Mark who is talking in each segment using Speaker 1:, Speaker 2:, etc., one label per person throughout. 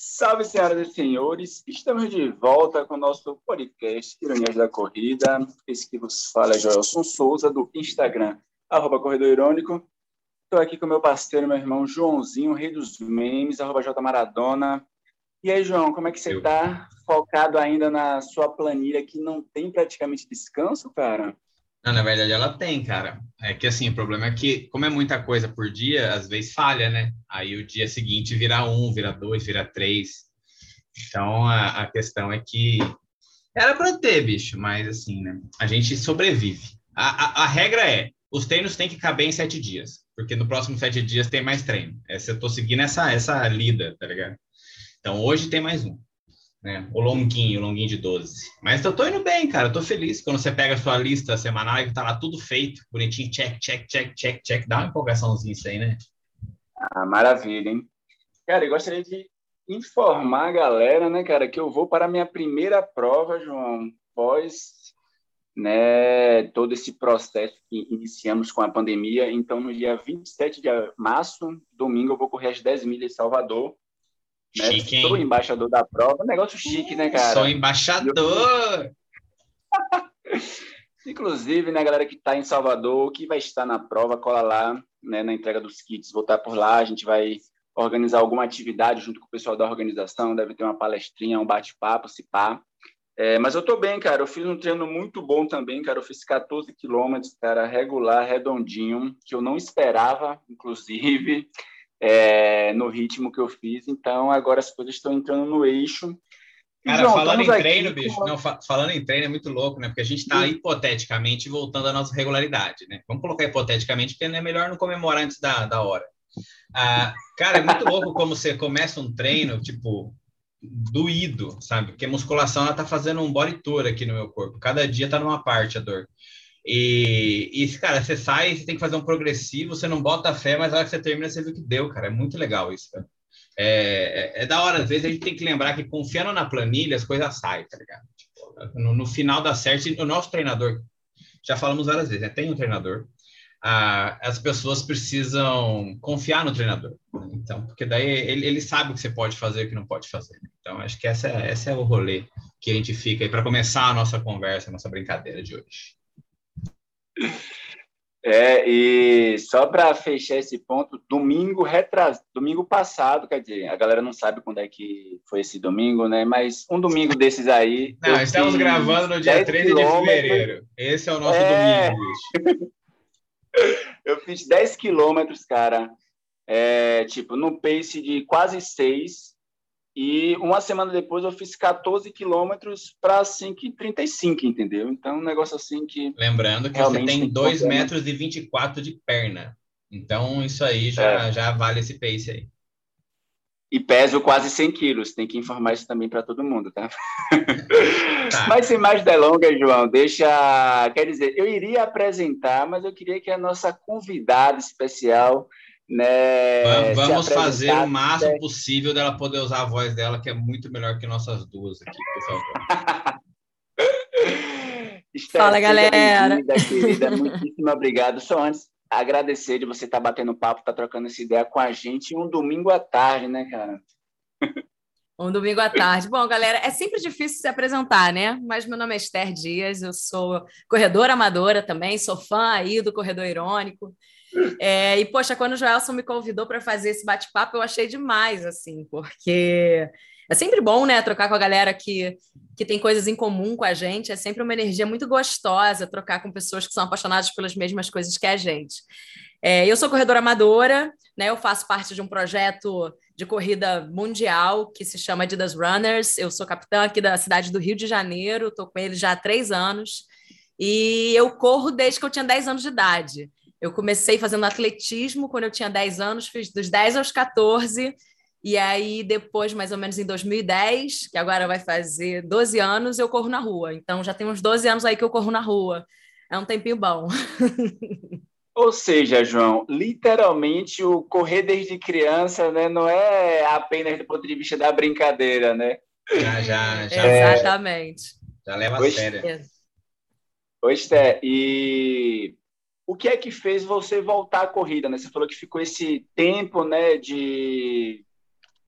Speaker 1: Salve, senhoras e senhores! Estamos de volta com o nosso podcast Ironias da Corrida. Esse que vos fala é Joelson Souza, do Instagram, arroba Corredor Irônico. Estou aqui com meu parceiro, meu irmão Joãozinho, rei dos memes, arroba J Maradona. E aí, João, como é que você está? Focado ainda na sua planilha que não tem praticamente descanso, cara?
Speaker 2: Não, na verdade ela tem, cara. É que assim, o problema é que, como é muita coisa por dia, às vezes falha, né? Aí o dia seguinte vira um, vira dois, vira três. Então a, a questão é que era para ter, bicho, mas assim, né? A gente sobrevive. A, a, a, regra é: os treinos têm que caber em sete dias, porque no próximo sete dias tem mais treino. Essa, eu tô seguindo essa, essa lida, tá ligado? Então hoje tem mais um né? O longuinho, o longuinho de 12. Mas eu tô indo bem, cara, eu tô feliz. Quando você pega a sua lista semanal e tá lá tudo feito, bonitinho, check, check, check, check, check, dá uma empolgaçãozinha isso aí, né?
Speaker 1: Ah, maravilha, hein? Cara, eu gostaria de informar a galera, né, cara, que eu vou para a minha primeira prova, João, pós né, todo esse processo que iniciamos com a pandemia. Então, no dia 27 de março, domingo, eu vou correr as 10 milhas em Salvador. Né? Chique, Sou embaixador da prova. Negócio chique, né, cara?
Speaker 2: Sou embaixador!
Speaker 1: Inclusive, né, galera que está em Salvador, que vai estar na prova, cola lá, né, na entrega dos kits, voltar por lá, a gente vai organizar alguma atividade junto com o pessoal da organização, deve ter uma palestrinha, um bate-papo, se pá. É, mas eu tô bem, cara, eu fiz um treino muito bom também, cara, eu fiz 14 quilômetros, cara, regular, redondinho, que eu não esperava, inclusive, é, no ritmo que eu fiz. Então, agora as coisas estão entrando no eixo.
Speaker 2: Cara, João, falando em treino, bicho, com... não, fa falando em treino é muito louco, né? Porque a gente está hipoteticamente voltando à nossa regularidade, né? Vamos colocar hipoteticamente, porque é melhor não comemorar antes da, da hora. Ah, cara, é muito louco como você começa um treino, tipo, doído, sabe? Porque a musculação, ela tá fazendo um body tour aqui no meu corpo. Cada dia tá numa parte a dor. E, e, cara, você sai, você tem que fazer um progressivo, você não bota fé, mas na hora que você termina, você viu que deu, cara. É muito legal isso, cara. É, é, é, da hora, às vezes a gente tem que lembrar que confiando na planilha, as coisas saem, tá ligado? Tipo, no, no, final dá certo. O nosso treinador, já falamos várias vezes, né? tem um treinador, ah, as pessoas precisam confiar no treinador. Né? Então, porque daí ele, ele sabe o que você pode fazer e o que não pode fazer. Então, acho que essa, essa é o rolê que a gente fica aí para começar a nossa conversa, a nossa brincadeira de hoje.
Speaker 1: É, e só para fechar esse ponto, domingo retras... domingo passado, quer dizer, a galera não sabe quando é que foi esse domingo, né? Mas um domingo desses aí.
Speaker 2: Não, estamos gravando no dia 13 de fevereiro. Esse é o nosso é... domingo, bicho.
Speaker 1: eu fiz 10 quilômetros, cara. É, tipo, no pace de quase 6 e uma semana depois eu fiz 14 quilômetros para 5,35, entendeu? Então, um negócio assim que.
Speaker 2: Lembrando que você tem 2 metros e 24 de perna. Então, isso aí já, é. já vale esse pace aí.
Speaker 1: E peso quase 100 quilos, tem que informar isso também para todo mundo, tá? tá? Mas sem mais delongas, João, deixa. Quer dizer, eu iria apresentar, mas eu queria que a nossa convidada especial né,
Speaker 2: Vamos fazer o máximo né? possível dela poder usar a voz dela, que é muito melhor que nossas duas aqui, por favor.
Speaker 3: Fala, galera.
Speaker 1: Querida, muitíssimo obrigado. Só antes, agradecer de você estar tá batendo papo, estar tá trocando essa ideia com a gente um domingo à tarde, né, cara?
Speaker 3: Um domingo à tarde. Bom, galera, é sempre difícil se apresentar, né? Mas meu nome é Esther Dias, eu sou corredora amadora também, sou fã aí do Corredor Irônico. É, e, poxa, quando o Joelson me convidou para fazer esse bate-papo, eu achei demais, assim, porque é sempre bom, né, trocar com a galera que, que tem coisas em comum com a gente, é sempre uma energia muito gostosa trocar com pessoas que são apaixonadas pelas mesmas coisas que a gente. É, eu sou corredora amadora, né, eu faço parte de um projeto de corrida mundial que se chama Adidas Runners, eu sou capitã aqui da cidade do Rio de Janeiro, estou com ele já há três anos, e eu corro desde que eu tinha 10 anos de idade. Eu comecei fazendo atletismo quando eu tinha 10 anos, fiz dos 10 aos 14, e aí depois, mais ou menos em 2010, que agora vai fazer 12 anos, eu corro na rua. Então já tem uns 12 anos aí que eu corro na rua. É um tempinho bom.
Speaker 1: Ou seja, João, literalmente o correr desde criança né, não é apenas do ponto de vista da brincadeira, né?
Speaker 2: Já, já, já.
Speaker 3: Exatamente.
Speaker 2: Já leva a sério.
Speaker 1: Pois é, e o que é que fez você voltar à corrida, né? Você falou que ficou esse tempo, né, de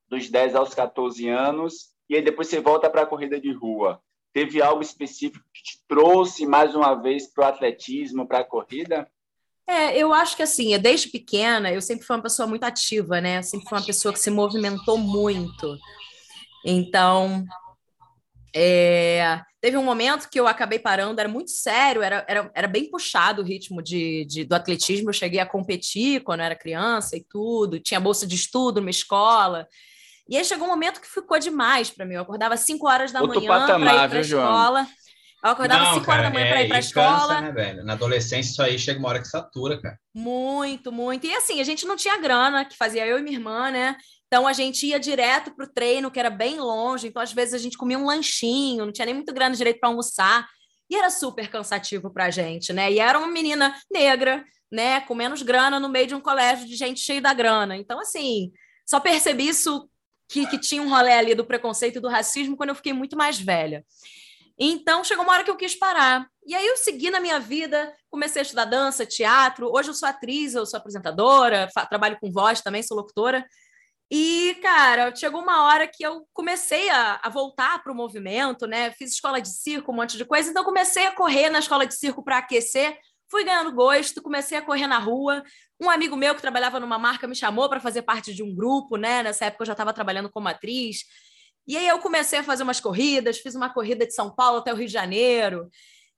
Speaker 1: dos 10 aos 14 anos, e aí depois você volta para a corrida de rua. Teve algo específico que te trouxe mais uma vez para o atletismo, para a corrida?
Speaker 3: É, eu acho que assim, desde pequena, eu sempre fui uma pessoa muito ativa, né? Sempre fui uma pessoa que se movimentou muito. Então, é, teve um momento que eu acabei parando, era muito sério, era, era, era bem puxado o ritmo de, de, do atletismo. Eu cheguei a competir quando eu era criança e tudo, tinha bolsa de estudo numa escola. E aí chegou um momento que ficou demais para mim. Eu acordava 5 horas da Outro manhã para ir para a escola. Eu acordava 5 horas da manhã é, para ir para a escola. Cansa,
Speaker 2: né, velho? Na adolescência, isso aí chega uma hora que satura, cara.
Speaker 3: Muito, muito. E assim, a gente não tinha grana, que fazia eu e minha irmã, né? Então a gente ia direto para o treino, que era bem longe. Então, às vezes, a gente comia um lanchinho, não tinha nem muito grana direito para almoçar. E era super cansativo para a gente, né? E era uma menina negra, né? Com menos grana no meio de um colégio de gente cheia da grana. Então, assim, só percebi isso que, que tinha um rolê ali do preconceito e do racismo quando eu fiquei muito mais velha. Então, chegou uma hora que eu quis parar. E aí eu segui na minha vida, comecei a estudar dança, teatro. Hoje eu sou atriz, eu sou apresentadora, trabalho com voz também, sou locutora. E, cara, chegou uma hora que eu comecei a, a voltar para o movimento, né? Fiz escola de circo, um monte de coisa. Então, comecei a correr na escola de circo para aquecer. Fui ganhando gosto, comecei a correr na rua. Um amigo meu que trabalhava numa marca me chamou para fazer parte de um grupo, né? Nessa época eu já estava trabalhando como atriz. E aí eu comecei a fazer umas corridas, fiz uma corrida de São Paulo até o Rio de Janeiro.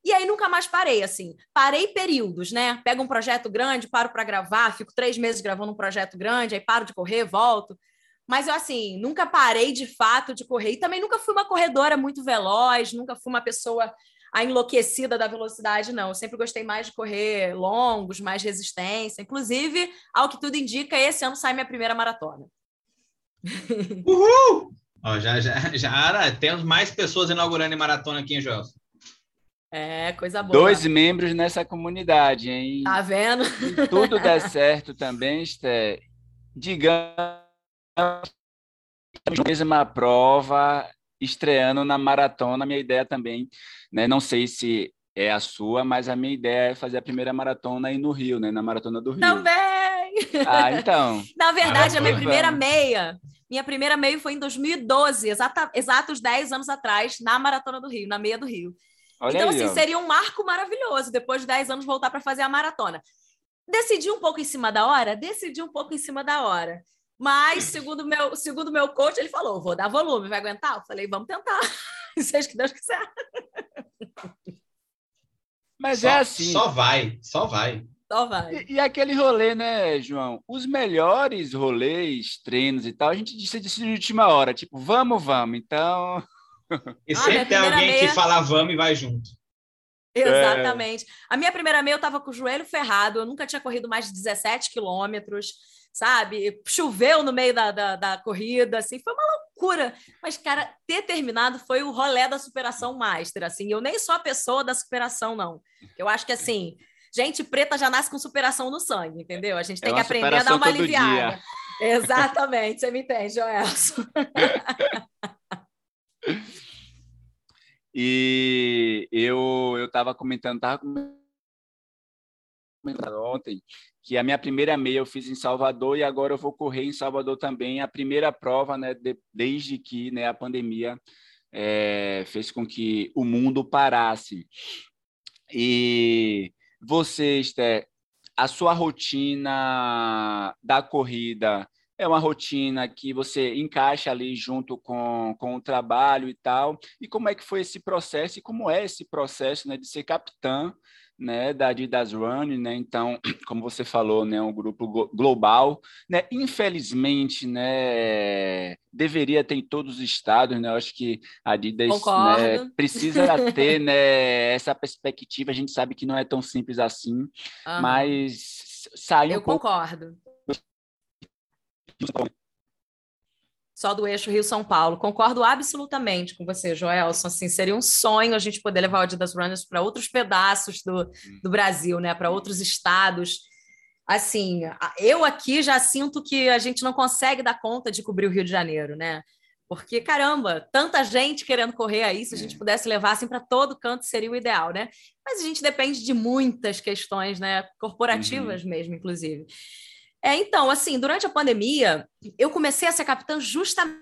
Speaker 3: E aí nunca mais parei, assim. Parei períodos, né? Pego um projeto grande, paro para gravar, fico três meses gravando um projeto grande, aí paro de correr, volto. Mas eu, assim, nunca parei de fato de correr. E também nunca fui uma corredora muito veloz, nunca fui uma pessoa a enlouquecida da velocidade, não. Eu sempre gostei mais de correr longos, mais resistência. Inclusive, ao que tudo indica, esse ano sai minha primeira maratona.
Speaker 2: Uhul! Ó, já, já, já temos mais pessoas inaugurando em maratona aqui, em Gelson.
Speaker 3: É, coisa boa.
Speaker 1: Dois membros nessa comunidade, hein?
Speaker 3: Tá vendo?
Speaker 1: Se tudo der certo também, Esté, digamos mesma prova estreando na maratona. Minha ideia também, né? Não sei se é a sua, mas a minha ideia é fazer a primeira maratona aí no Rio, né? Na maratona do Rio.
Speaker 3: Também!
Speaker 1: Ah, então.
Speaker 3: Na verdade, a minha primeira meia, minha primeira meia foi em 2012, exata, exatos 10 anos atrás, na maratona do Rio, na meia do Rio. Olha então, aí, assim, ó. seria um marco maravilhoso depois de 10 anos voltar para fazer a maratona. Decidi um pouco em cima da hora? Decidi um pouco em cima da hora. Mas, segundo meu, segundo meu coach, ele falou: vou dar volume, vai aguentar? Eu falei: vamos tentar. Seja que Deus quiser.
Speaker 2: Mas só, é assim. Só vai, só vai.
Speaker 3: Só vai.
Speaker 1: E, e, aquele rolê, né, João? Os melhores rolês, treinos e tal, a gente decide de última hora, tipo, vamos, vamos. Então.
Speaker 2: E sempre tem alguém meia... que fala vamos e vai junto.
Speaker 3: Exatamente. É. A minha primeira meia eu estava com o joelho ferrado, eu nunca tinha corrido mais de 17 quilômetros, sabe? Choveu no meio da, da, da, corrida, assim, foi uma loucura. Mas, cara, ter terminado foi o rolê da superação master, assim. Eu nem sou a pessoa da superação, não. Eu acho que, assim, gente preta já nasce com superação no sangue, entendeu? A gente é tem é que aprender a dar uma aliviada. Exatamente, você me entende, Joelson.
Speaker 1: E eu eu estava comentando, estava comentando ontem que a minha primeira meia eu fiz em Salvador e agora eu vou correr em Salvador também a primeira prova, né, de, desde que né, a pandemia é, fez com que o mundo parasse. E você, Esther, a sua rotina da corrida é uma rotina que você encaixa ali junto com, com o trabalho e tal. E como é que foi esse processo e como é esse processo né, de ser capitã né, da Adidas Run, né? Então, como você falou, né, um grupo global, né? Infelizmente, né, deveria ter em todos os estados, né? Eu acho que a Adidas né, precisa ter, né, essa perspectiva. A gente sabe que não é tão simples assim, uhum. mas saiu
Speaker 3: Eu
Speaker 1: um pouco...
Speaker 3: concordo só do eixo Rio-São Paulo. Concordo absolutamente com você, Joelson. Assim, seria um sonho a gente poder levar o Adidas Runners para outros pedaços do, do Brasil, né? para outros estados. Assim, eu aqui já sinto que a gente não consegue dar conta de cobrir o Rio de Janeiro, né? Porque, caramba, tanta gente querendo correr aí, se a gente é. pudesse levar assim para todo canto seria o ideal, né? Mas a gente depende de muitas questões, né? Corporativas uhum. mesmo, inclusive. É, então, assim, durante a pandemia, eu comecei a ser capitã justamente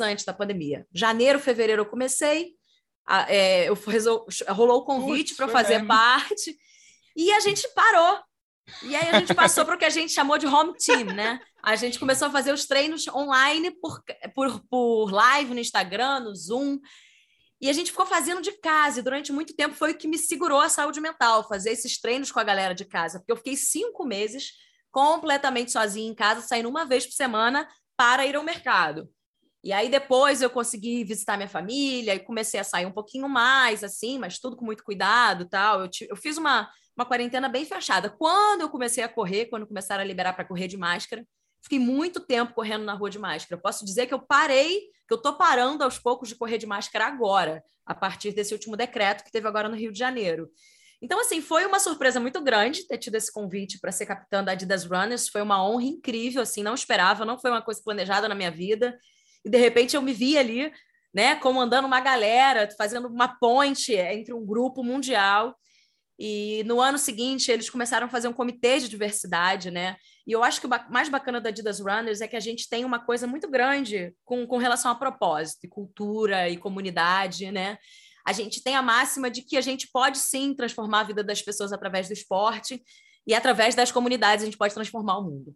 Speaker 3: antes da pandemia. Janeiro, fevereiro eu comecei, a, é, eu resol... rolou o convite para fazer mesmo. parte, e a gente parou. E aí a gente passou para o que a gente chamou de home team, né? A gente começou a fazer os treinos online por, por, por live no Instagram, no Zoom. E a gente ficou fazendo de casa, e durante muito tempo foi o que me segurou a saúde mental, fazer esses treinos com a galera de casa, porque eu fiquei cinco meses completamente sozinha em casa, saindo uma vez por semana para ir ao mercado. E aí depois eu consegui visitar minha família e comecei a sair um pouquinho mais, assim, mas tudo com muito cuidado tal. Eu, eu fiz uma, uma quarentena bem fechada. Quando eu comecei a correr, quando começaram a liberar para correr de máscara, fiquei muito tempo correndo na rua de máscara. Eu posso dizer que eu parei, que eu estou parando aos poucos de correr de máscara agora, a partir desse último decreto que teve agora no Rio de Janeiro. Então, assim, foi uma surpresa muito grande ter tido esse convite para ser capitã da Adidas Runners. Foi uma honra incrível, assim, não esperava, não foi uma coisa planejada na minha vida. E de repente eu me vi ali, né, comandando uma galera, fazendo uma ponte entre um grupo mundial. E no ano seguinte eles começaram a fazer um comitê de diversidade, né? E eu acho que o mais bacana da Adidas Runners é que a gente tem uma coisa muito grande com, com relação a propósito, e cultura e comunidade, né? A gente tem a máxima de que a gente pode sim transformar a vida das pessoas através do esporte e através das comunidades a gente pode transformar o mundo.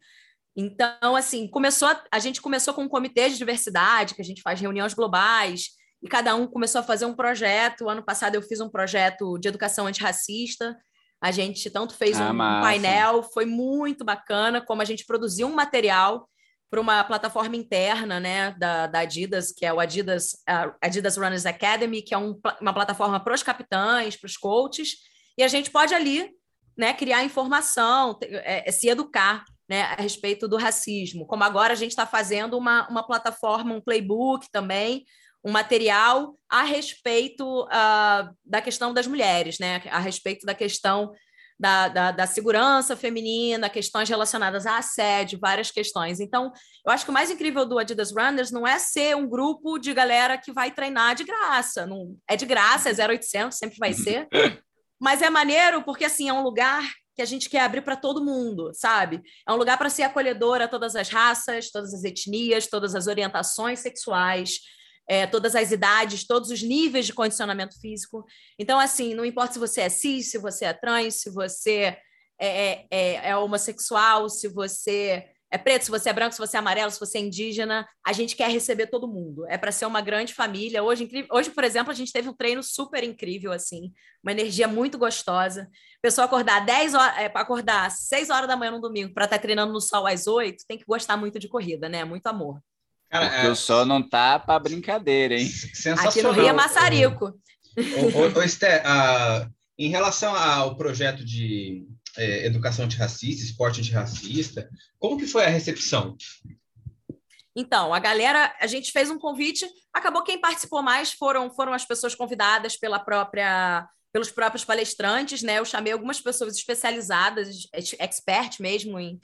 Speaker 3: Então, assim, começou a, a gente começou com um comitê de diversidade, que a gente faz reuniões globais, e cada um começou a fazer um projeto. Ano passado eu fiz um projeto de educação antirracista. A gente tanto fez ah, um, um painel, foi muito bacana, como a gente produziu um material para uma plataforma interna né, da, da, Adidas, que é o Adidas, Adidas Runners Academy, que é um, uma plataforma para os capitães, para os coaches, e a gente pode ali né, criar informação, é, é, se educar né, a respeito do racismo. Como agora a gente está fazendo uma, uma plataforma, um playbook também, um material a respeito uh, da questão das mulheres, né, a respeito da questão da, da, da, segurança feminina, questões relacionadas a assédio, várias questões. Então, eu acho que o mais incrível do Adidas Runners não é ser um grupo de galera que vai treinar de graça. Não, é de graça, é 0800, sempre vai ser. Mas é maneiro porque, assim, é um lugar que a gente quer abrir para todo mundo, sabe? É um lugar para ser acolhedor a todas as raças, todas as etnias, todas as orientações sexuais, é, todas as idades, todos os níveis de condicionamento físico. Então, assim, não importa se você é cis, se você é trans, se você é, é, é, é homossexual, se você é preto, se você é branco, se você é amarelo, se você é indígena, a gente quer receber todo mundo. É para ser uma grande família. Hoje, hoje, por exemplo, a gente teve um treino super incrível, assim, uma energia muito gostosa. Pessoa acordar 10 horas, é, acordar 6 horas da manhã no domingo para estar tá treinando no sol às 8, tem que gostar muito de corrida, né? Muito amor.
Speaker 1: Cara, Porque é... o sol não tá para brincadeira, hein?
Speaker 3: Aqui no Rio é maçarico.
Speaker 2: Ô, ô, Esther, uh, em relação ao projeto de é, educação antirracista, esporte antirracista. Como que foi a recepção?
Speaker 3: Então, a galera, a gente fez um convite, acabou quem participou mais foram, foram as pessoas convidadas pela própria pelos próprios palestrantes, né? Eu chamei algumas pessoas especializadas, expert mesmo em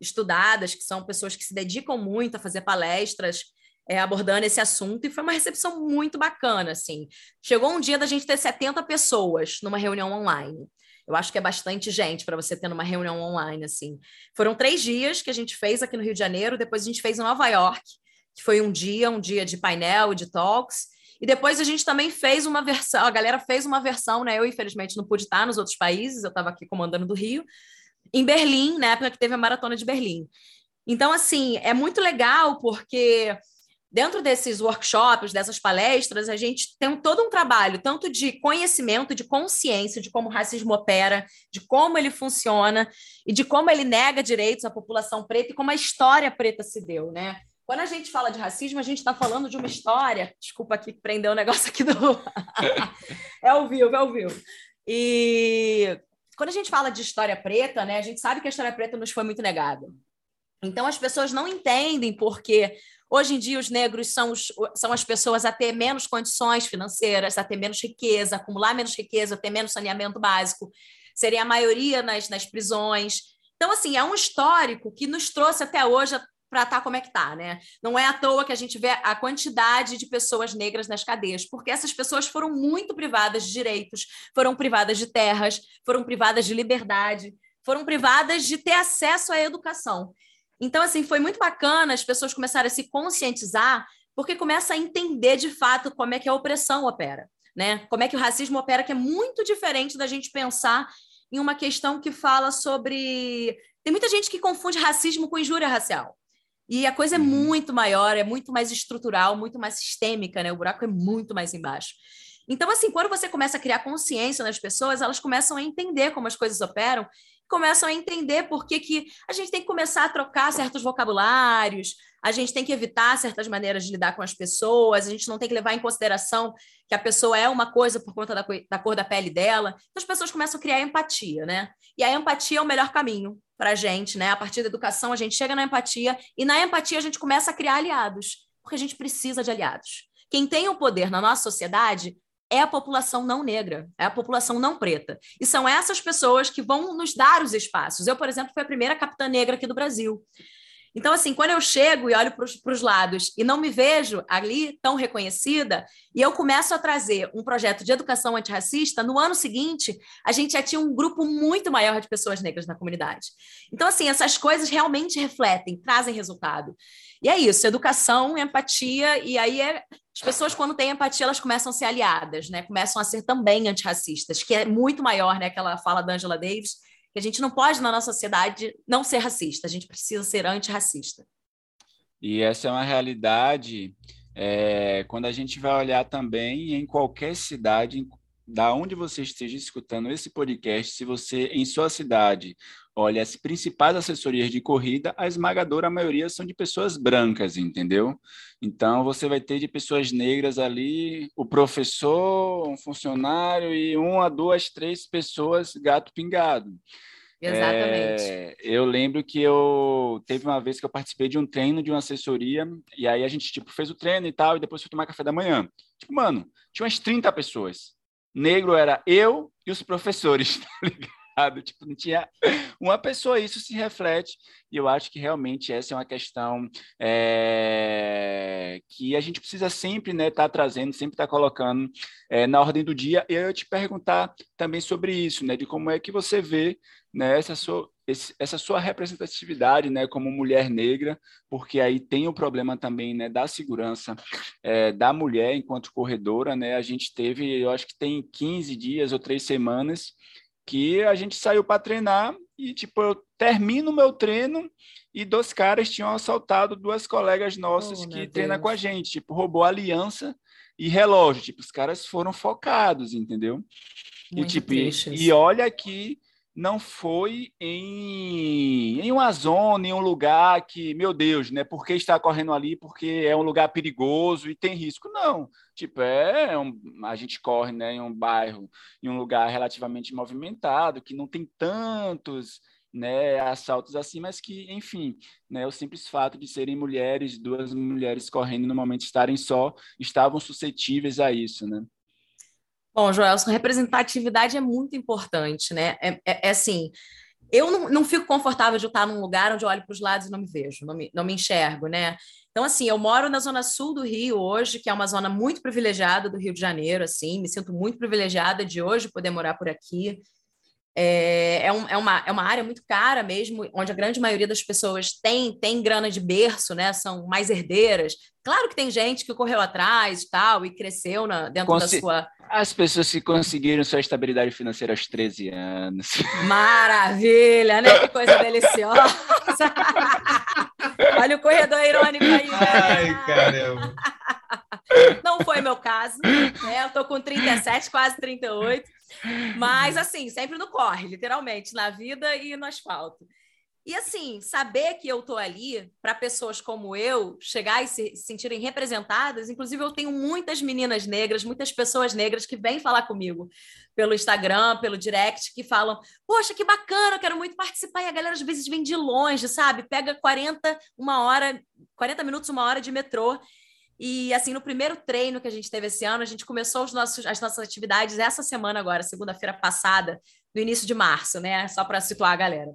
Speaker 3: estudadas, que são pessoas que se dedicam muito a fazer palestras é, abordando esse assunto, e foi uma recepção muito bacana, assim. Chegou um dia da gente ter 70 pessoas numa reunião online. Eu acho que é bastante gente para você ter numa reunião online, assim. Foram três dias que a gente fez aqui no Rio de Janeiro, depois a gente fez em Nova York, que foi um dia, um dia de painel de talks. E depois a gente também fez uma versão, a galera fez uma versão, né? Eu, infelizmente, não pude estar nos outros países, eu estava aqui comandando do Rio, em Berlim, na época que teve a maratona de Berlim. Então, assim, é muito legal porque dentro desses workshops, dessas palestras, a gente tem todo um trabalho, tanto de conhecimento, de consciência de como o racismo opera, de como ele funciona e de como ele nega direitos à população preta e como a história preta se deu, né? Quando a gente fala de racismo, a gente está falando de uma história. Desculpa aqui prender o negócio aqui do. é ao vivo, é ao vivo. E quando a gente fala de história preta, né, a gente sabe que a história preta nos foi muito negada. Então as pessoas não entendem porque Hoje em dia, os negros são, os, são as pessoas a ter menos condições financeiras, a ter menos riqueza, acumular menos riqueza, ter menos saneamento básico, seria a maioria nas, nas prisões. Então, assim, é um histórico que nos trouxe até hoje para estar tá como é que está, né? Não é à toa que a gente vê a quantidade de pessoas negras nas cadeias, porque essas pessoas foram muito privadas de direitos, foram privadas de terras, foram privadas de liberdade, foram privadas de ter acesso à educação. Então, assim, foi muito bacana as pessoas começarem a se conscientizar, porque começa a entender de fato como é que a opressão opera, né? Como é que o racismo opera, que é muito diferente da gente pensar em uma questão que fala sobre. Tem muita gente que confunde racismo com injúria racial. E a coisa é uhum. muito maior, é muito mais estrutural, muito mais sistêmica, né? O buraco é muito mais embaixo. Então, assim, quando você começa a criar consciência nas pessoas, elas começam a entender como as coisas operam, começam a entender por que, que a gente tem que começar a trocar certos vocabulários, a gente tem que evitar certas maneiras de lidar com as pessoas, a gente não tem que levar em consideração que a pessoa é uma coisa por conta da, da cor da pele dela. Então, as pessoas começam a criar empatia, né? E a empatia é o melhor caminho para a gente, né? A partir da educação, a gente chega na empatia, e na empatia a gente começa a criar aliados, porque a gente precisa de aliados. Quem tem o poder na nossa sociedade é a população não negra, é a população não preta. E são essas pessoas que vão nos dar os espaços. Eu, por exemplo, fui a primeira capitã negra aqui do Brasil. Então, assim, quando eu chego e olho para os lados e não me vejo ali tão reconhecida, e eu começo a trazer um projeto de educação antirracista, no ano seguinte, a gente já tinha um grupo muito maior de pessoas negras na comunidade. Então, assim, essas coisas realmente refletem, trazem resultado. E é isso, educação, empatia, e aí é, as pessoas, quando têm empatia, elas começam a ser aliadas, né? Começam a ser também antirracistas, que é muito maior, né? Aquela fala da Angela Davis, que a gente não pode, na nossa sociedade, não ser racista, a gente precisa ser antirracista.
Speaker 1: E essa é uma realidade é, quando a gente vai olhar também em qualquer cidade, da onde você esteja escutando esse podcast, se você em sua cidade olha as principais assessorias de corrida, a esmagadora maioria são de pessoas brancas, entendeu? Então você vai ter de pessoas negras ali, o professor, um funcionário e uma, duas, três pessoas gato pingado.
Speaker 3: Exatamente. É,
Speaker 1: eu lembro que eu teve uma vez que eu participei de um treino de uma assessoria e aí a gente tipo fez o treino e tal e depois foi tomar café da manhã. Tipo, mano, tinha umas 30 pessoas negro era eu e os professores, tá ligado? Tipo, não tinha uma pessoa, isso se reflete, e eu acho que realmente essa é uma questão é, que a gente precisa sempre estar né, tá trazendo, sempre estar tá colocando é, na ordem do dia, e eu te perguntar também sobre isso, né, de como é que você vê né, essa sua, esse, essa sua representatividade, né, como mulher negra, porque aí tem o problema também, né, da segurança é, da mulher enquanto corredora, né, a gente teve, eu acho que tem 15 dias ou três semanas que a gente saiu para treinar e, tipo, eu termino meu treino e dois caras tinham assaltado duas colegas nossas oh, que treinam com a gente, tipo, roubou aliança e relógio, tipo, os caras foram focados, entendeu? Muito e, tipo, e, e olha que não foi em, em uma zona, em um lugar que, meu Deus, né? Por que está correndo ali? Porque é um lugar perigoso e tem risco. Não. Tipo, é, é um, a gente corre né, em um bairro, em um lugar relativamente movimentado, que não tem tantos né, assaltos assim, mas que, enfim, né, o simples fato de serem mulheres, duas mulheres correndo no momento estarem só, estavam suscetíveis a isso, né?
Speaker 3: Bom, Joel, representatividade é muito importante, né? É, é, é assim, eu não, não, fico confortável de estar num lugar onde eu olho para os lados e não me vejo, não me, não me enxergo, né? Então, assim, eu moro na zona sul do Rio hoje, que é uma zona muito privilegiada do Rio de Janeiro, assim, me sinto muito privilegiada de hoje poder morar por aqui. É, é, um, é, uma, é uma área muito cara mesmo, onde a grande maioria das pessoas tem, tem grana de berço, né? São mais herdeiras. Claro que tem gente que correu atrás e tal, e cresceu na, dentro Consi da sua.
Speaker 1: As pessoas que conseguiram sua estabilidade financeira aos 13 anos.
Speaker 3: Maravilha, né? Que coisa deliciosa. Olha o corredor irônico aí. Né?
Speaker 2: Ai, caramba.
Speaker 3: Não foi meu caso, né? Eu tô com 37, quase 38. Mas, assim, sempre no corre, literalmente, na vida e no asfalto. E, assim, saber que eu tô ali para pessoas como eu chegar e se sentirem representadas. Inclusive, eu tenho muitas meninas negras, muitas pessoas negras que vêm falar comigo pelo Instagram, pelo direct, que falam: Poxa, que bacana, eu quero muito participar. E a galera, às vezes, vem de longe, sabe? Pega 40, uma hora, 40 minutos, uma hora de metrô e assim, no primeiro treino que a gente teve esse ano, a gente começou os nossos, as nossas atividades essa semana agora, segunda-feira passada, no início de março, né? Só para situar a galera.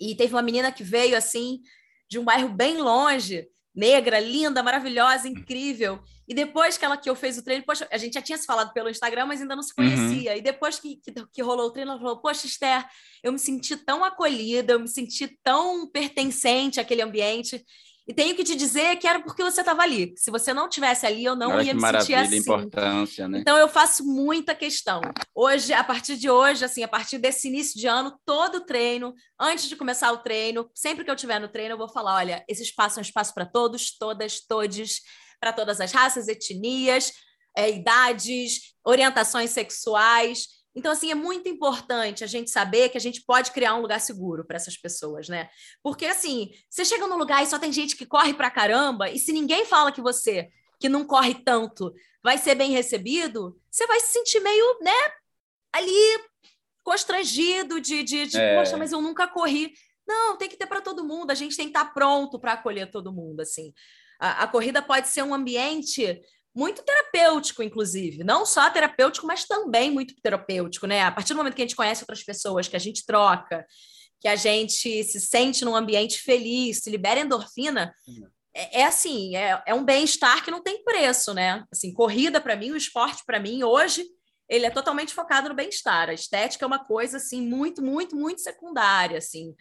Speaker 3: E teve uma menina que veio assim de um bairro bem longe, negra, linda, maravilhosa, incrível. E depois que ela que eu fez o treino, poxa, a gente já tinha se falado pelo Instagram, mas ainda não se uhum. conhecia. Uhum. E depois que, que, que, rolou o treino, ela falou: Poxa, Esther, eu me senti tão acolhida, eu me senti tão pertencente àquele ambiente. E tenho que te dizer que era porque você estava ali. Se você não tivesse ali, eu não
Speaker 1: Olha
Speaker 3: ia me
Speaker 1: sentir
Speaker 3: assim.
Speaker 1: importância, né?
Speaker 3: Então eu faço muita questão. Hoje, a partir de hoje, assim, a partir desse início de ano, todo treino, antes de começar o treino, sempre que eu estiver no treino, eu vou falar: olha, esse espaço é um espaço para todos, todas, todes, para todas as raças, etnias, é, idades, orientações sexuais. Então, assim, é muito importante a gente saber que a gente pode criar um lugar seguro para essas pessoas, né? Porque, assim, você chega num lugar e só tem gente que corre pra caramba, e se ninguém fala que você, que não corre tanto, vai ser bem recebido, você vai se sentir meio, né, ali constrangido de, de, de é. poxa, mas eu nunca corri. Não, tem que ter para todo mundo, a gente tem que estar tá pronto para acolher todo mundo, assim. A, a corrida pode ser um ambiente muito terapêutico, inclusive. Não só terapêutico, mas também muito terapêutico, né? A partir do momento que a gente conhece outras pessoas, que a gente troca, que a gente se sente num ambiente feliz, se libera endorfina, é, é assim, é, é um bem-estar que não tem preço, né? Assim, corrida para mim, o esporte para mim, hoje, ele é totalmente focado no bem-estar. A estética é uma coisa, assim, muito, muito, muito secundária, assim.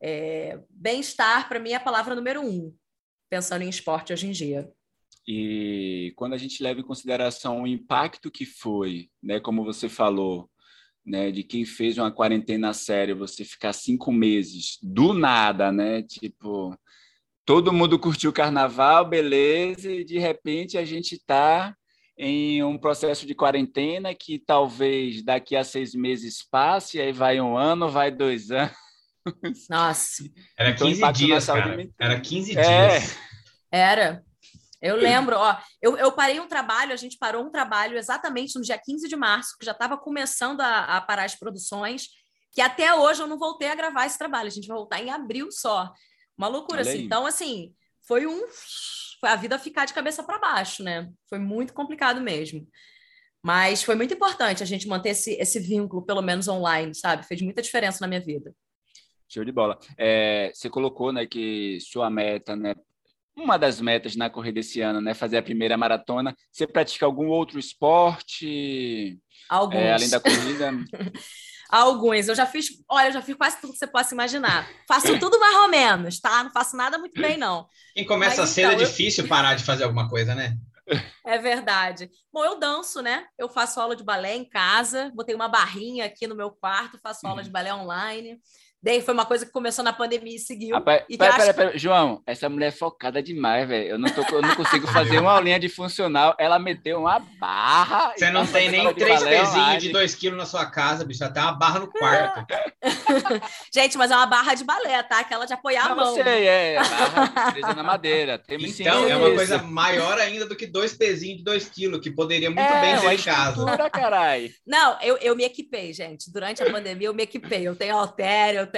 Speaker 3: É, bem-estar, para mim, é a palavra número um, pensando em esporte hoje em dia.
Speaker 1: E quando a gente leva em consideração o impacto que foi, né, como você falou, né, de quem fez uma quarentena séria, você ficar cinco meses do nada, né, tipo, todo mundo curtiu o carnaval, beleza, e de repente a gente está em um processo de quarentena que talvez daqui a seis meses passe, aí vai um ano, vai dois anos.
Speaker 3: Nossa.
Speaker 2: Era 15 então, dias, cara. Era 15 é. dias.
Speaker 3: Era. Eu lembro, ó, eu, eu parei um trabalho, a gente parou um trabalho exatamente no dia 15 de março, que já estava começando a, a, parar as produções, que até hoje eu não voltei a gravar esse trabalho, a gente vai voltar em abril só. Uma loucura, assim. Então, assim, foi um. Foi a vida ficar de cabeça para baixo, né? Foi muito complicado mesmo. Mas foi muito importante a gente manter esse, esse vínculo, pelo menos online, sabe? Fez muita diferença na minha vida.
Speaker 1: Show de bola. É, você colocou né, que sua meta né, uma das metas na corrida esse ano, né? Fazer a primeira maratona. Você pratica algum outro esporte?
Speaker 3: Alguns.
Speaker 1: É, além da corrida?
Speaker 3: Alguns. Eu já fiz, olha, eu já fiz quase tudo que você possa imaginar. Faço tudo mais ou menos, tá? Não faço nada muito bem, não.
Speaker 2: Quem começa Mas, cedo é então, é difícil eu... parar de fazer alguma coisa, né?
Speaker 3: É verdade. Bom, eu danço, né? Eu faço aula de balé em casa, botei uma barrinha aqui no meu quarto, faço aula de balé online. Daí foi uma coisa que começou na pandemia e seguiu. Ah, pera,
Speaker 1: e pera, pera, pera, João, essa mulher é focada demais, velho. Eu, não tô, eu não consigo fazer uma aulinha de funcional. Ela meteu uma barra.
Speaker 2: Você não tem nem três pezinhos de dois quilos na sua casa, bicho. Até uma barra no quarto.
Speaker 3: Gente, mas é uma barra de balé, tá? Aquela de apoiar não, a mão.
Speaker 1: Não sei, é. Barra presa na madeira.
Speaker 2: Temos então, é uma coisa maior ainda do que dois pezinhos de dois quilos, que poderia muito é, bem ser em casa.
Speaker 1: Carai.
Speaker 3: Não, eu, eu me equipei, gente. Durante a pandemia, eu me equipei. Eu tenho haltério, eu tenho.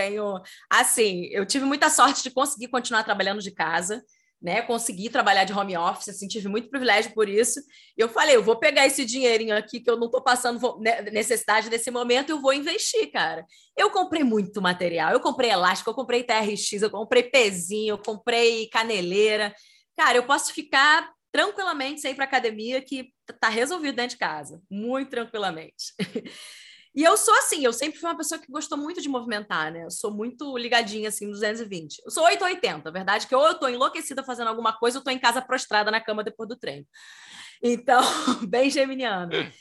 Speaker 3: Assim, eu tive muita sorte de conseguir continuar trabalhando de casa, né? Consegui trabalhar de home office, assim, tive muito privilégio por isso. Eu falei, eu vou pegar esse dinheirinho aqui que eu não estou passando né, necessidade nesse momento eu vou investir, cara. Eu comprei muito material, eu comprei elástico, eu comprei TRX, eu comprei pezinho, eu comprei caneleira. Cara, eu posso ficar tranquilamente sem ir para academia que tá resolvido dentro de casa, muito tranquilamente. E eu sou assim, eu sempre fui uma pessoa que gostou muito de movimentar, né? Eu sou muito ligadinha, assim, 220. Eu sou 880, a verdade é que ou eu tô enlouquecida fazendo alguma coisa, ou tô em casa prostrada na cama depois do treino. Então, bem geminiana.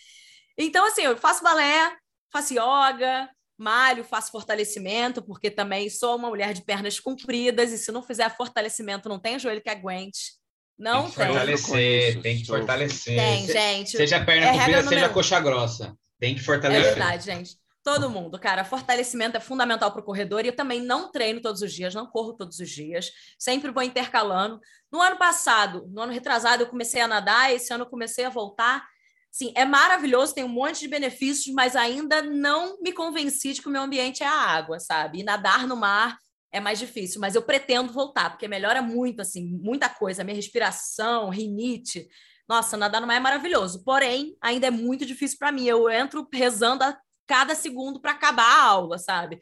Speaker 3: Então, assim, eu faço balé, faço yoga, malho, faço fortalecimento, porque também sou uma mulher de pernas compridas, e se não fizer fortalecimento, não tem joelho que aguente. Não tem.
Speaker 2: Que tem. Fortalecer, tem que fortalecer.
Speaker 3: Tem, gente.
Speaker 2: Seja perna é comprida, seja coxa grossa. Tem que fortalecer.
Speaker 3: É verdade, gente. Todo mundo, cara. Fortalecimento é fundamental para o corredor e eu também não treino todos os dias, não corro todos os dias. Sempre vou intercalando. No ano passado, no ano retrasado, eu comecei a nadar, esse ano eu comecei a voltar. Sim, é maravilhoso, tem um monte de benefícios, mas ainda não me convenci de que o meu ambiente é a água, sabe? E nadar no mar é mais difícil, mas eu pretendo voltar, porque melhora muito, assim, muita coisa. Minha respiração, rinite, nossa, nadar no mar é maravilhoso, porém, ainda é muito difícil para mim. Eu entro rezando a cada segundo para acabar a aula, sabe?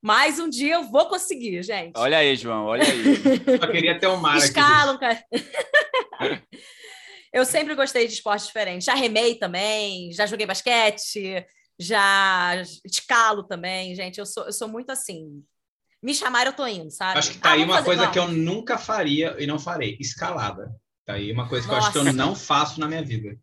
Speaker 3: Mas um dia eu vou conseguir, gente.
Speaker 1: Olha aí, João, olha aí.
Speaker 2: Só queria ter um mar
Speaker 3: Escalam, cara. eu sempre gostei de esportes diferentes. Já remei também, já joguei basquete, já escalo também, gente. Eu sou, eu sou muito assim. Me chamaram, eu tô indo, sabe?
Speaker 2: Acho que tá ah, aí uma coisa que eu nunca faria e não farei: escalada. Tá aí uma coisa que Nossa. eu acho que eu não faço na minha vida.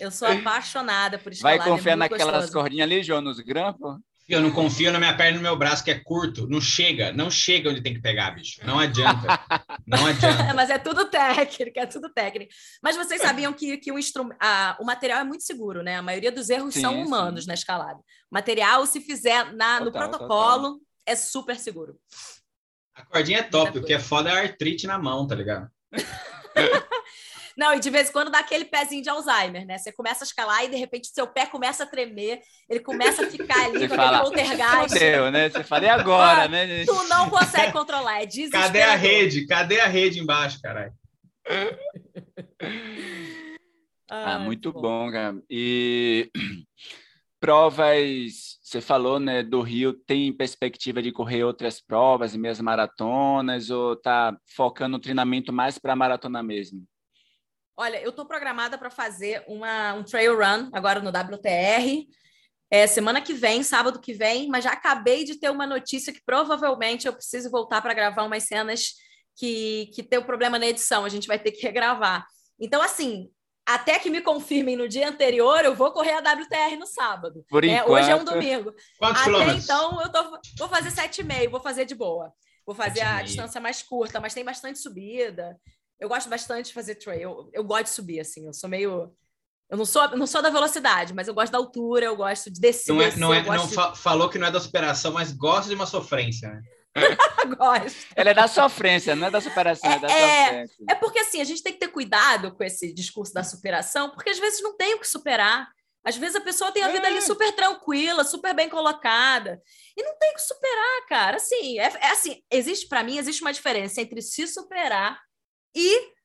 Speaker 3: Eu sou apaixonada por escalada.
Speaker 1: Vai confiar é naquelas gostoso. cordinhas ali, João, nos grampos?
Speaker 2: Eu não confio na minha perna e no meu braço, que é curto. Não chega, não chega onde tem que pegar, bicho. Não adianta. Não adianta.
Speaker 3: Mas é tudo técnico, é tudo técnico. Mas vocês sabiam que, que o, instrum... ah, o material é muito seguro, né? A maioria dos erros sim, são humanos sim. na escalada. O material, se fizer na, no protocolo, total. é super seguro.
Speaker 2: A cordinha é top, o que é foda é a artrite na mão, tá ligado?
Speaker 3: Não, e de vez em quando dá aquele pezinho de Alzheimer, né? Você começa a escalar e de repente seu pé começa a tremer, ele começa a ficar ali
Speaker 1: Você com fala, aquele poltergeist. Fudeu, né? Você fala, e agora, ah, né?
Speaker 3: Tu não consegue controlar, é desesperador.
Speaker 2: Cadê a rede? Cadê a rede embaixo, caralho?
Speaker 1: ah, muito bom. bom, cara. E provas, você falou, né, do Rio, tem perspectiva de correr outras provas mesmo maratonas, ou tá focando o treinamento mais para maratona mesmo?
Speaker 3: Olha, eu estou programada para fazer uma, um trail run agora no WTR. É, semana que vem, sábado que vem, mas já acabei de ter uma notícia que provavelmente eu preciso voltar para gravar umas cenas que, que tem um problema na edição, a gente vai ter que regravar. Então, assim, até que me confirmem no dia anterior, eu vou correr a WTR no sábado.
Speaker 1: Por
Speaker 3: é,
Speaker 1: enquanto...
Speaker 3: Hoje é um domingo.
Speaker 2: Quantos
Speaker 3: até
Speaker 2: quilômetros?
Speaker 3: então, eu tô, vou fazer 7,5, vou fazer de boa. Vou fazer a distância mais curta, mas tem bastante subida. Eu gosto bastante de fazer trail. Eu, eu gosto de subir, assim. Eu sou meio. Eu não sou, não sou da velocidade, mas eu gosto da altura, eu gosto de descer.
Speaker 2: Não, é, não, é, não de... falou que não é da superação, mas gosta de uma sofrência, né?
Speaker 3: gosto.
Speaker 1: Ela é da sofrência, não é da superação, é, é da é, sofrência.
Speaker 3: É porque, assim, a gente tem que ter cuidado com esse discurso da superação, porque às vezes não tem o que superar. Às vezes a pessoa tem a vida é. ali super tranquila, super bem colocada. E não tem o que superar, cara. Assim, é, é assim, existe, para mim, existe uma diferença entre se superar e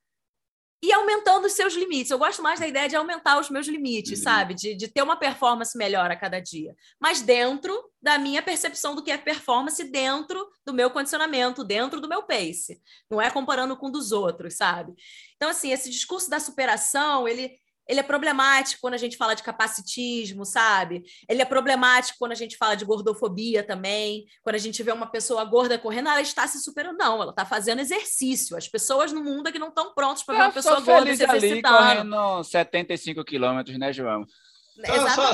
Speaker 3: e aumentando os seus limites. Eu gosto mais da ideia de aumentar os meus limites, uhum. sabe? De, de ter uma performance melhor a cada dia. Mas dentro da minha percepção do que é performance, dentro do meu condicionamento, dentro do meu pace. Não é comparando com dos outros, sabe? Então, assim, esse discurso da superação, ele, ele é problemático quando a gente fala de capacitismo, sabe? Ele é problemático quando a gente fala de gordofobia também. Quando a gente vê uma pessoa gorda correndo, ela está se superando. Não, ela está fazendo exercício. As pessoas no mundo é que não estão prontas para ver uma pessoa gorda se exercitando.
Speaker 1: Ali correndo 75 quilômetros, né, João?
Speaker 2: Só,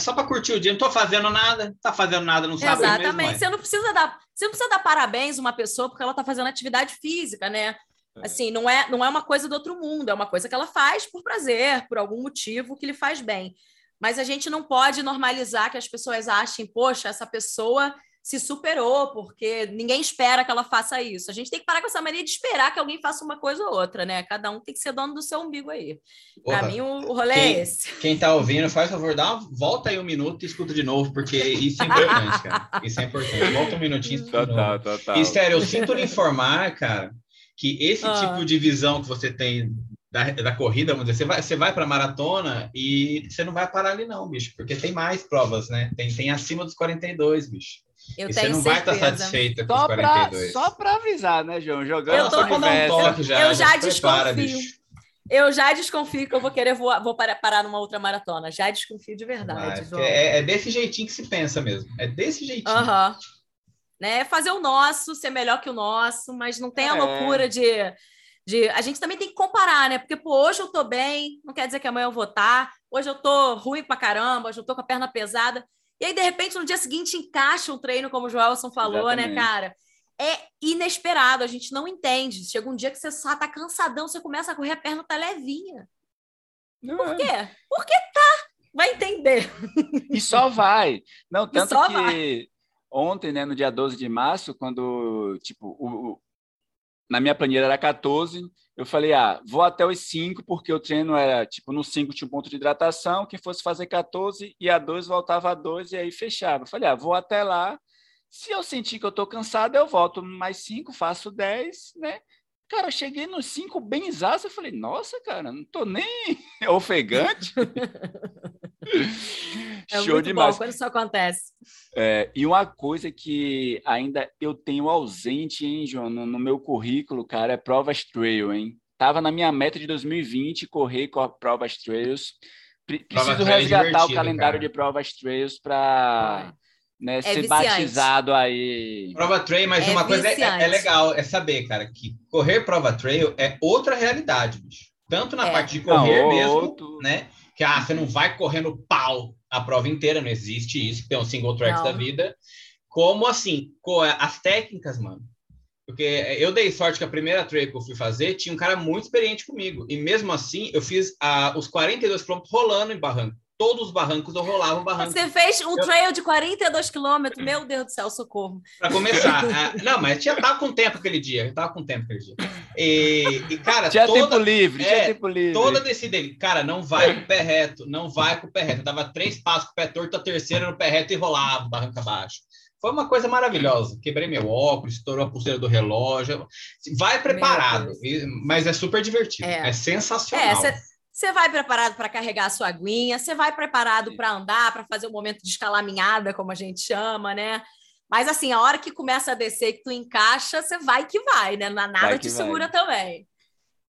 Speaker 2: só para curtir o dia, não estou fazendo nada, está fazendo nada, não sabe
Speaker 3: Exatamente.
Speaker 2: Mesmo,
Speaker 3: você não precisa dar, você não precisa dar parabéns a uma pessoa porque ela está fazendo atividade física, né? É. Assim, não é, não é uma coisa do outro mundo, é uma coisa que ela faz por prazer, por algum motivo que lhe faz bem. Mas a gente não pode normalizar que as pessoas achem, poxa, essa pessoa se superou, porque ninguém espera que ela faça isso. A gente tem que parar com essa mania de esperar que alguém faça uma coisa ou outra, né? Cada um tem que ser dono do seu umbigo aí. Para mim, o, rolê
Speaker 2: quem,
Speaker 3: é esse.
Speaker 2: Quem está ouvindo, faz favor, dá uma, volta aí um minuto e escuta de novo, porque isso é importante, cara. Isso é importante. Volta um minutinho e escuta
Speaker 1: total, total.
Speaker 2: E, sério, eu sinto lhe informar, cara, que esse ah. tipo de visão que você tem da, da corrida, vamos dizer, você vai, você vai para maratona e você não vai parar ali não, bicho, porque tem mais provas, né? Tem, tem acima dos 42, bicho.
Speaker 3: Eu
Speaker 2: e
Speaker 3: você
Speaker 2: não
Speaker 3: certeza.
Speaker 2: vai estar satisfeita com só os 42.
Speaker 1: Pra, só para avisar, né, João? Jogando
Speaker 3: eu tô,
Speaker 2: um toque já,
Speaker 3: eu já,
Speaker 2: já
Speaker 3: desconfio. Bicho. Eu já desconfio que eu vou querer vou, vou parar, parar numa outra maratona. Já desconfio de verdade.
Speaker 2: é, é, desse jeitinho que se pensa mesmo. É desse jeitinho.
Speaker 3: Aham. Né? Fazer o nosso, ser melhor que o nosso, mas não tem a é. loucura de de a gente também tem que comparar, né? Porque pô, hoje eu tô bem, não quer dizer que amanhã eu vou estar. Tá. Hoje eu tô ruim pra caramba, hoje eu tô com a perna pesada. E aí de repente no dia seguinte encaixa um treino como o Joelson falou, né, Exatamente. né, cara? É inesperado, a gente não entende. Chega um dia que você só tá cansadão, você começa a correr, a perna tá levinha. Não Por é. quê? Porque tá. Vai entender.
Speaker 1: E só vai. Não, tanto que vai. Ontem, né, no dia 12 de março, quando, tipo, o, na minha planilha era 14, eu falei, ah, vou até os 5, porque o treino era, tipo, no 5 tinha um ponto de hidratação, quem fosse fazer 14, e a 2 voltava a 2, e aí fechava. Eu falei, ah, vou até lá, se eu sentir que eu estou cansado, eu volto mais 5, faço 10, né? Cara, eu cheguei nos 5 bem exato, eu falei, nossa, cara, não tô nem ofegante.
Speaker 3: É Show muito demais. bom quando isso acontece.
Speaker 1: É, e uma coisa que ainda eu tenho ausente, hein, João, no, no meu currículo, cara, é provas trail, hein? Tava na minha meta de 2020 correr com a provas trails. Preciso resgatar o calendário cara. de provas trails para né, é ser viciante. batizado aí.
Speaker 2: Prova trail, mas é uma coisa é, é, legal, é saber, cara, que correr prova trail é outra realidade, bicho. Tanto na é. parte de correr não, mesmo, outro... né? Que ah, você não vai correr no pau a prova inteira, não existe isso, tem um single track da vida. Como assim, as técnicas, mano. Porque eu dei sorte que a primeira trail que eu fui fazer tinha um cara muito experiente comigo. E mesmo assim, eu fiz ah, os 42 quilômetros rolando em barranco todos os barrancos eu rolava o barranco.
Speaker 3: Você fez um eu... trail de 42 quilômetros, meu Deus do céu, socorro.
Speaker 2: Para começar. uh, não, mas tinha tava com tempo aquele dia, eu tava com tempo aquele dia. E, e cara,
Speaker 1: tinha toda, tempo livre, é, tinha tempo livre.
Speaker 2: Toda descida dele, cara, não vai com o pé reto, não vai com o pé reto. Eu dava três passos com o pé torto, a terceira no pé reto e rolava barranco abaixo. Foi uma coisa maravilhosa. Quebrei meu óculos, estourou a pulseira do relógio. Vai preparado, mas é super divertido. É, é sensacional. É,
Speaker 3: você vai preparado para carregar a sua aguinha, você vai preparado para andar, para fazer o um momento de escalaminhada, como a gente chama, né? Mas assim, a hora que começa a descer, que tu encaixa, você vai que vai, né? Nada te segura vai. também.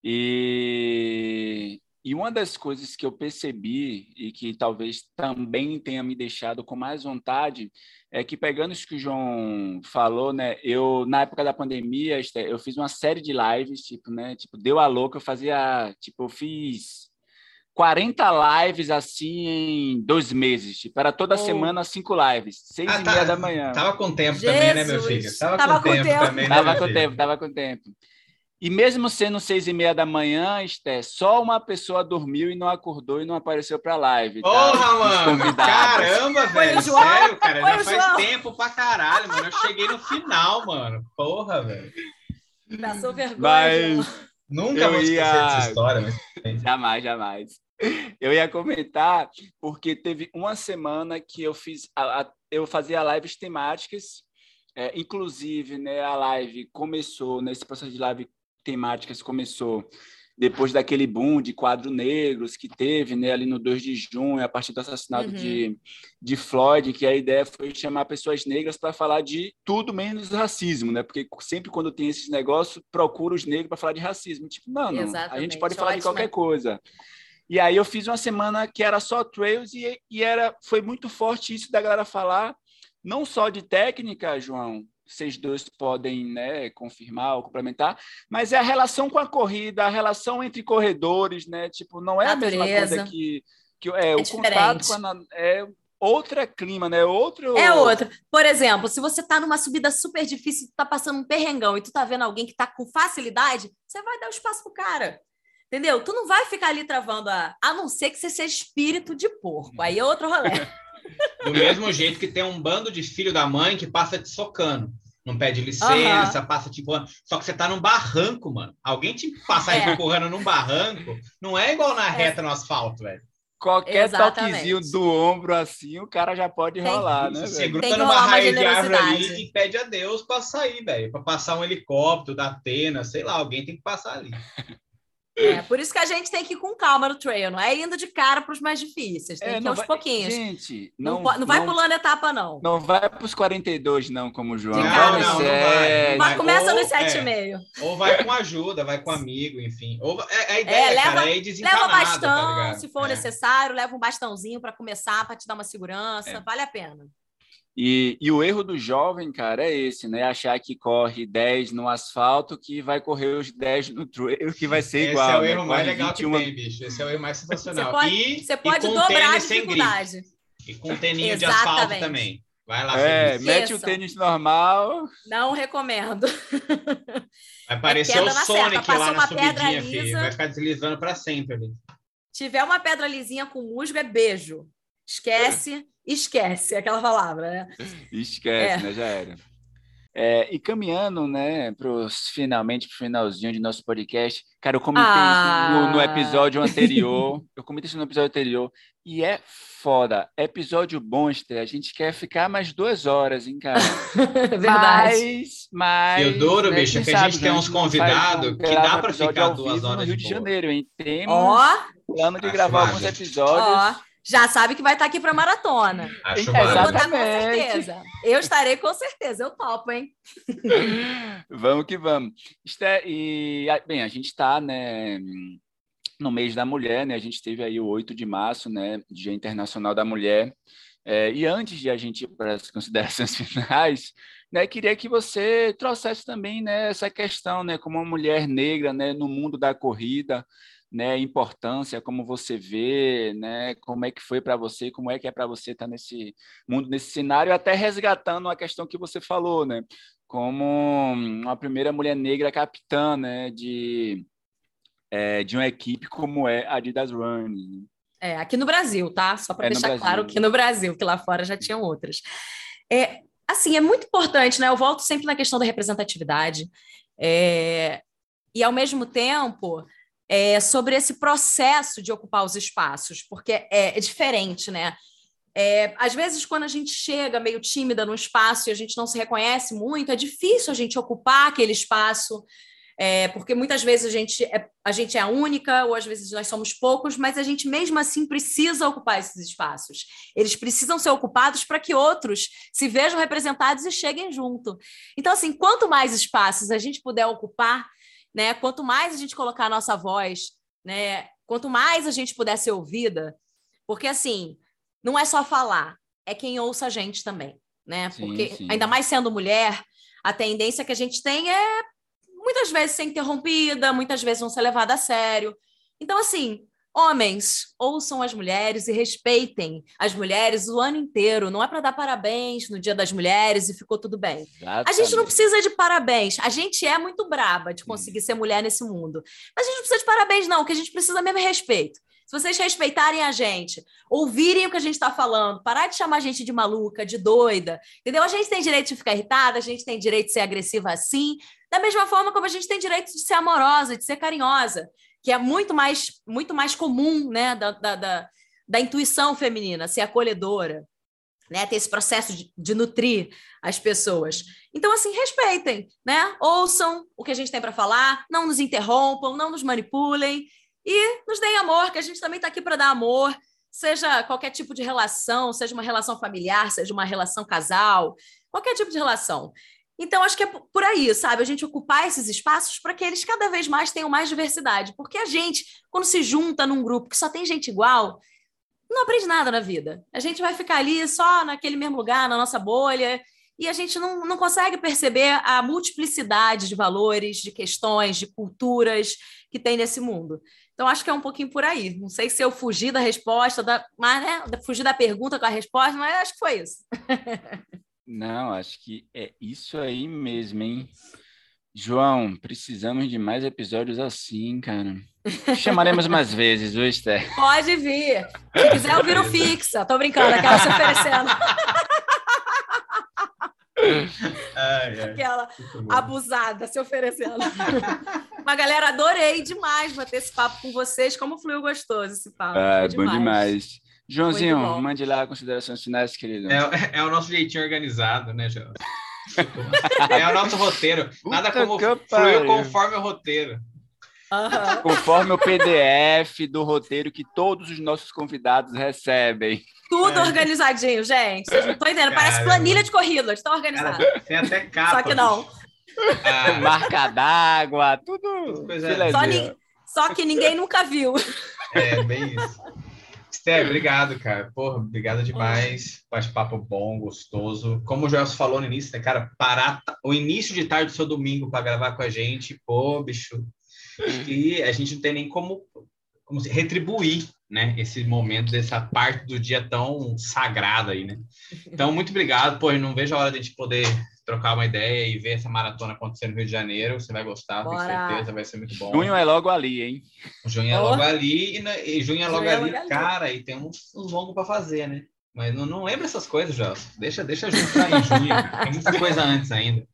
Speaker 1: E... e uma das coisas que eu percebi e que talvez também tenha me deixado com mais vontade é que pegando isso que o João falou, né? Eu na época da pandemia, eu fiz uma série de lives, tipo, né? Tipo, deu a louca, eu fazia, tipo, eu fiz 40 lives assim em dois meses. Tipo, era toda oh. semana cinco lives, seis ah, e tá. meia da manhã.
Speaker 2: Tava com tempo Jesus. também, né, meu filho?
Speaker 3: Tava, tava com, com, tempo, tempo também,
Speaker 1: né, Tava com filho? tempo, tava com tempo. E mesmo sendo seis e meia da manhã, Esté, só uma pessoa dormiu e não acordou e não apareceu para live.
Speaker 2: Tá? Porra, mano! Caramba, velho! Sério, cara, já faz João. tempo pra caralho, mano. Eu cheguei no final, mano. Porra, velho.
Speaker 3: Passou vergonha.
Speaker 1: Mas...
Speaker 2: Nunca eu vou esquecer ia... dessa história, mas...
Speaker 1: Jamais, jamais. Eu ia comentar porque teve uma semana que eu fiz, a, a, eu fazia lives temáticas, é, inclusive, né, a live começou, nesse processo de live temáticas começou depois daquele boom de quadros negros que teve né, ali no 2 de junho, a partir do assassinato uhum. de, de Floyd, que a ideia foi chamar pessoas negras para falar de tudo menos racismo, né? Porque sempre quando tem esses negócios, procura os negros para falar de racismo. Tipo, não, não a gente pode falar de qualquer coisa. E aí eu fiz uma semana que era só trails e, e era foi muito forte isso da galera falar não só de técnica, João, vocês dois podem né, confirmar ou complementar, mas é a relação com a corrida, a relação entre corredores, né? Tipo, não é Natureza. a mesma coisa que, que é, é o diferente. contato com a, é outra clima, né? Outro
Speaker 3: É outro. Por exemplo, se você tá numa subida super difícil, tu tá passando um perrengão e tu tá vendo alguém que tá com facilidade, você vai dar o espaço pro cara. Entendeu? Tu não vai ficar ali travando a. A não ser que você seja espírito de porco. Aí é outro rolê.
Speaker 2: Do mesmo jeito que tem um bando de filho da mãe que passa te socando. Não pede licença, uhum. passa te empurrando. Só que você tá num barranco, mano. Alguém te passar é. empurrando num barranco não é igual na é. reta é. no asfalto, velho.
Speaker 1: Qualquer Exatamente. toquezinho do ombro assim, o cara já pode tem, rolar, né?
Speaker 2: Você gruda numa raiz de árvore ali e pede a Deus para sair, velho. Para passar um helicóptero da Atena, sei lá, alguém tem que passar ali.
Speaker 3: É, por isso que a gente tem que ir com calma no trail, não é indo de cara para os mais difíceis, tem é, que ir aos
Speaker 1: vai,
Speaker 3: pouquinhos.
Speaker 1: Gente,
Speaker 3: não, não, não vai não, pulando etapa, não.
Speaker 1: Não vai para os 42, não, como o João.
Speaker 2: Não, não, não, vai.
Speaker 3: Mas começa nos 7,5. É,
Speaker 2: ou vai com ajuda, vai com amigo, enfim. Ou, é, a ideia, é, leva, cara, é
Speaker 3: Leva bastão, tá se for é. necessário, leva um bastãozinho para começar, para te dar uma segurança, é. vale a pena.
Speaker 1: E, e, o erro do jovem, cara, é esse, né? Achar que corre 10 no asfalto, que vai correr os 10 no trail, que vai ser
Speaker 2: esse
Speaker 1: igual.
Speaker 2: Esse é o né? erro mais legal 21... que tem, bicho. Esse é o erro mais sensacional.
Speaker 3: Você pode,
Speaker 2: e,
Speaker 3: você pode e dobrar a dificuldade.
Speaker 2: E com teninho de asfalto também. Vai lá,
Speaker 1: é, mete o tênis normal.
Speaker 3: Não recomendo.
Speaker 2: Vai parecer o Sonic lá na subidinha, filho. Vai ficar deslizando para sempre ali.
Speaker 3: Tiver uma pedra lisinha com musgo, é beijo. Esquece esquece aquela palavra, né?
Speaker 1: Esquece, é. né? Já era. É, e caminhando, né, pros, finalmente para o finalzinho de nosso podcast, cara, eu comentei ah. isso no, no, episódio anterior, eu comentei isso no episódio anterior, e é foda. Episódio bom, Esther, a gente quer ficar mais duas horas, hein, cara?
Speaker 3: Verdade.
Speaker 2: Mas, mas Teodoro, né, bicho, é que a gente tem uns convidados que dá para ficar duas horas
Speaker 1: no Rio de,
Speaker 2: de
Speaker 1: Janeiro, hein? Temos oh. plano de Acho gravar alguns episódios. Oh
Speaker 3: já sabe que vai estar aqui para maratona.
Speaker 2: Acho
Speaker 3: Exatamente. com certeza. Eu estarei com certeza, eu topo, hein?
Speaker 1: vamos que vamos. E, bem, a gente está, né, no mês da mulher, né? A gente teve aí o 8 de março, né, Dia Internacional da Mulher. É, e antes de a gente ir para as considerações finais, né, queria que você trouxesse também né, essa questão, né, como uma mulher negra né, no mundo da corrida, né, importância, como você vê, né, como é que foi para você, como é que é para você estar tá nesse mundo, nesse cenário, até resgatando a questão que você falou, né, como uma primeira mulher negra capitã, né, de, é, de uma equipe como é a Adidas Running.
Speaker 3: É, aqui no Brasil, tá? Só para é deixar claro que no Brasil, que lá fora já tinham outras. É, assim, é muito importante, né? Eu volto sempre na questão da representatividade. É, e, ao mesmo tempo, é, sobre esse processo de ocupar os espaços, porque é, é diferente, né? É, às vezes, quando a gente chega meio tímida num espaço e a gente não se reconhece muito, é difícil a gente ocupar aquele espaço, é, porque muitas vezes a gente, é, a gente é a única, ou às vezes nós somos poucos, mas a gente mesmo assim precisa ocupar esses espaços. Eles precisam ser ocupados para que outros se vejam representados e cheguem junto. Então, assim, quanto mais espaços a gente puder ocupar, né? Quanto mais a gente colocar a nossa voz, né? Quanto mais a gente puder ser ouvida, porque assim, não é só falar, é quem ouça a gente também, né? Sim, porque sim. ainda mais sendo mulher, a tendência que a gente tem é muitas vezes ser interrompida, muitas vezes não ser levada a sério. Então, assim, Homens, ouçam as mulheres e respeitem as mulheres o ano inteiro. Não é para dar parabéns no Dia das Mulheres e ficou tudo bem. Exatamente. A gente não precisa de parabéns. A gente é muito braba de conseguir ser mulher nesse mundo. Mas a gente não precisa de parabéns, não. O que a gente precisa mesmo é respeito. Se vocês respeitarem a gente, ouvirem o que a gente está falando, parar de chamar a gente de maluca, de doida, entendeu? A gente tem direito de ficar irritada, a gente tem direito de ser agressiva assim, da mesma forma como a gente tem direito de ser amorosa, de ser carinhosa que é muito mais, muito mais comum né, da, da, da, da intuição feminina, ser acolhedora, né, ter esse processo de, de, nutrir as pessoas. Então, assim, respeitem, né? Ouçam o que a gente tem para falar, não nos interrompam, não nos manipulem e nos deem amor, que a gente também está aqui para dar amor, seja qualquer tipo de relação, seja uma relação familiar, seja uma relação casal, qualquer tipo de relação. Então, acho que é por aí, sabe? A gente ocupar esses espaços para que eles cada vez mais tenham mais diversidade. Porque a gente, quando se junta num grupo que só tem gente igual, não aprende nada na vida. A gente vai ficar ali só naquele mesmo lugar, na nossa bolha, e a gente não, não consegue perceber a multiplicidade de valores, de questões, de culturas que tem nesse mundo. Então, acho que é um pouquinho por aí. Não sei se eu fugi da resposta, da, mas, né, fugi da pergunta com a resposta, mas acho que foi isso.
Speaker 1: Não, acho que é isso aí mesmo, hein? João, precisamos de mais episódios assim, cara. Chamaremos mais vezes, viu, Esther?
Speaker 3: Pode vir. Se quiser, eu viro fixa. Tô brincando, aquela se oferecendo. Ai, ai. Aquela abusada se oferecendo. Mas, galera, adorei demais bater esse papo com vocês. Como fluiu gostoso esse papo.
Speaker 1: Ah, bom demais. Joãozinho, mande lá considerações finais, querido.
Speaker 2: É, é o nosso jeitinho organizado, né, João? é o nosso roteiro. Nada como fluir conforme o roteiro.
Speaker 1: Uhum. Conforme o PDF do roteiro que todos os nossos convidados recebem.
Speaker 3: Tudo é. organizadinho, gente. Vocês não estão entendendo. Parece planilha de corrida, estão organizados.
Speaker 2: Tem até capa.
Speaker 3: Só que não.
Speaker 1: Ah. Marca d'água, tudo.
Speaker 3: Só, ni... Só que ninguém nunca viu.
Speaker 2: É, bem isso. Sté, obrigado, cara. Porra, obrigado demais. Bate-papo bom, gostoso. Como o Gelson falou no início, né, cara, parar o início de tarde do seu domingo para gravar com a gente, pô, bicho. E a gente não tem nem como, como retribuir, né, esse momento dessa parte do dia tão sagrada aí, né? Então, muito obrigado. Pô, eu não vejo a hora de a gente poder trocar uma ideia e ver essa maratona acontecer no Rio de Janeiro. Você vai gostar, Bora. tenho certeza, vai ser muito bom.
Speaker 1: Junho é logo ali, hein?
Speaker 2: Junho é logo ali e, e junho é logo junho ali, é logo cara, ali. e tem uns, uns longos para fazer, né? Mas não, não lembra essas coisas, já. Deixa, deixa junto em junho. Tem muita coisa antes ainda.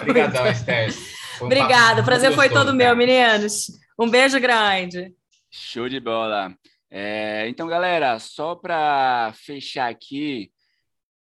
Speaker 2: Obrigadão, Esther.
Speaker 3: Um Obrigada, o prazer foi todo cara. meu, meninos. Um beijo grande.
Speaker 1: Show de bola. É, então, galera, só para fechar aqui,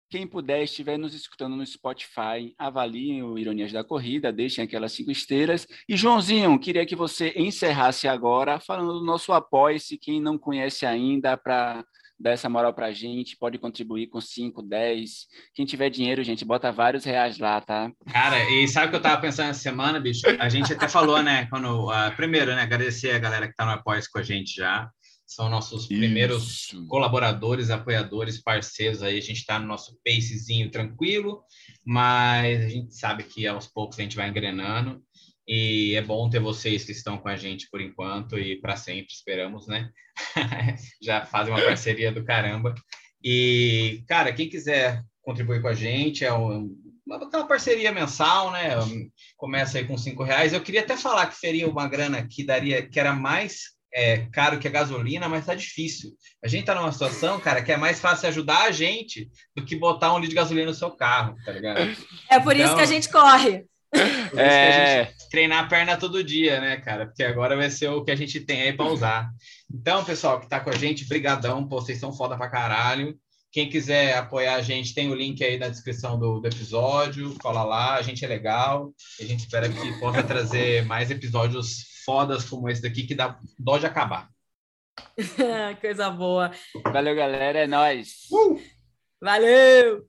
Speaker 1: quem puder, estiver nos escutando no Spotify, avaliem o Ironias da Corrida, deixem aquelas cinco esteiras. E, Joãozinho, queria que você encerrasse agora falando do nosso apoia-se, quem não conhece ainda, para dar essa moral para a gente, pode contribuir com 5, 10. Quem tiver dinheiro, gente, bota vários reais lá, tá?
Speaker 2: Cara, e sabe o que eu tava pensando essa semana, bicho? A gente até falou, né? Quando, uh, primeiro, né? Agradecer a galera que tá no apoio com a gente já. São nossos Isso. primeiros colaboradores, apoiadores, parceiros aí. A gente está no nosso pacezinho tranquilo, mas a gente sabe que aos poucos a gente vai engrenando. E é bom ter vocês que estão com a gente por enquanto e para sempre, esperamos, né? Já fazem uma parceria do caramba. E, cara, quem quiser contribuir com a gente, é uma, uma parceria mensal, né? Começa aí com cinco reais. Eu queria até falar que seria uma grana que daria, que era mais é, caro que a gasolina, mas tá difícil. A gente tá numa situação, cara, que é mais fácil ajudar a gente do que botar um litro de gasolina no seu carro, tá ligado?
Speaker 3: É por então, isso que a então, gente corre.
Speaker 2: É... treinar a perna todo dia, né, cara? Porque agora vai ser o que a gente tem aí para usar. Então, pessoal que tá com a gente, brigadão, pô, vocês são foda pra caralho. Quem quiser apoiar a gente, tem o link aí na descrição do, do episódio. Cola lá, a gente é legal. a gente espera que possa trazer mais episódios fodas como esse daqui, que dá dó de acabar.
Speaker 3: Coisa boa.
Speaker 1: Valeu, galera. É nóis.
Speaker 3: Uh! Valeu!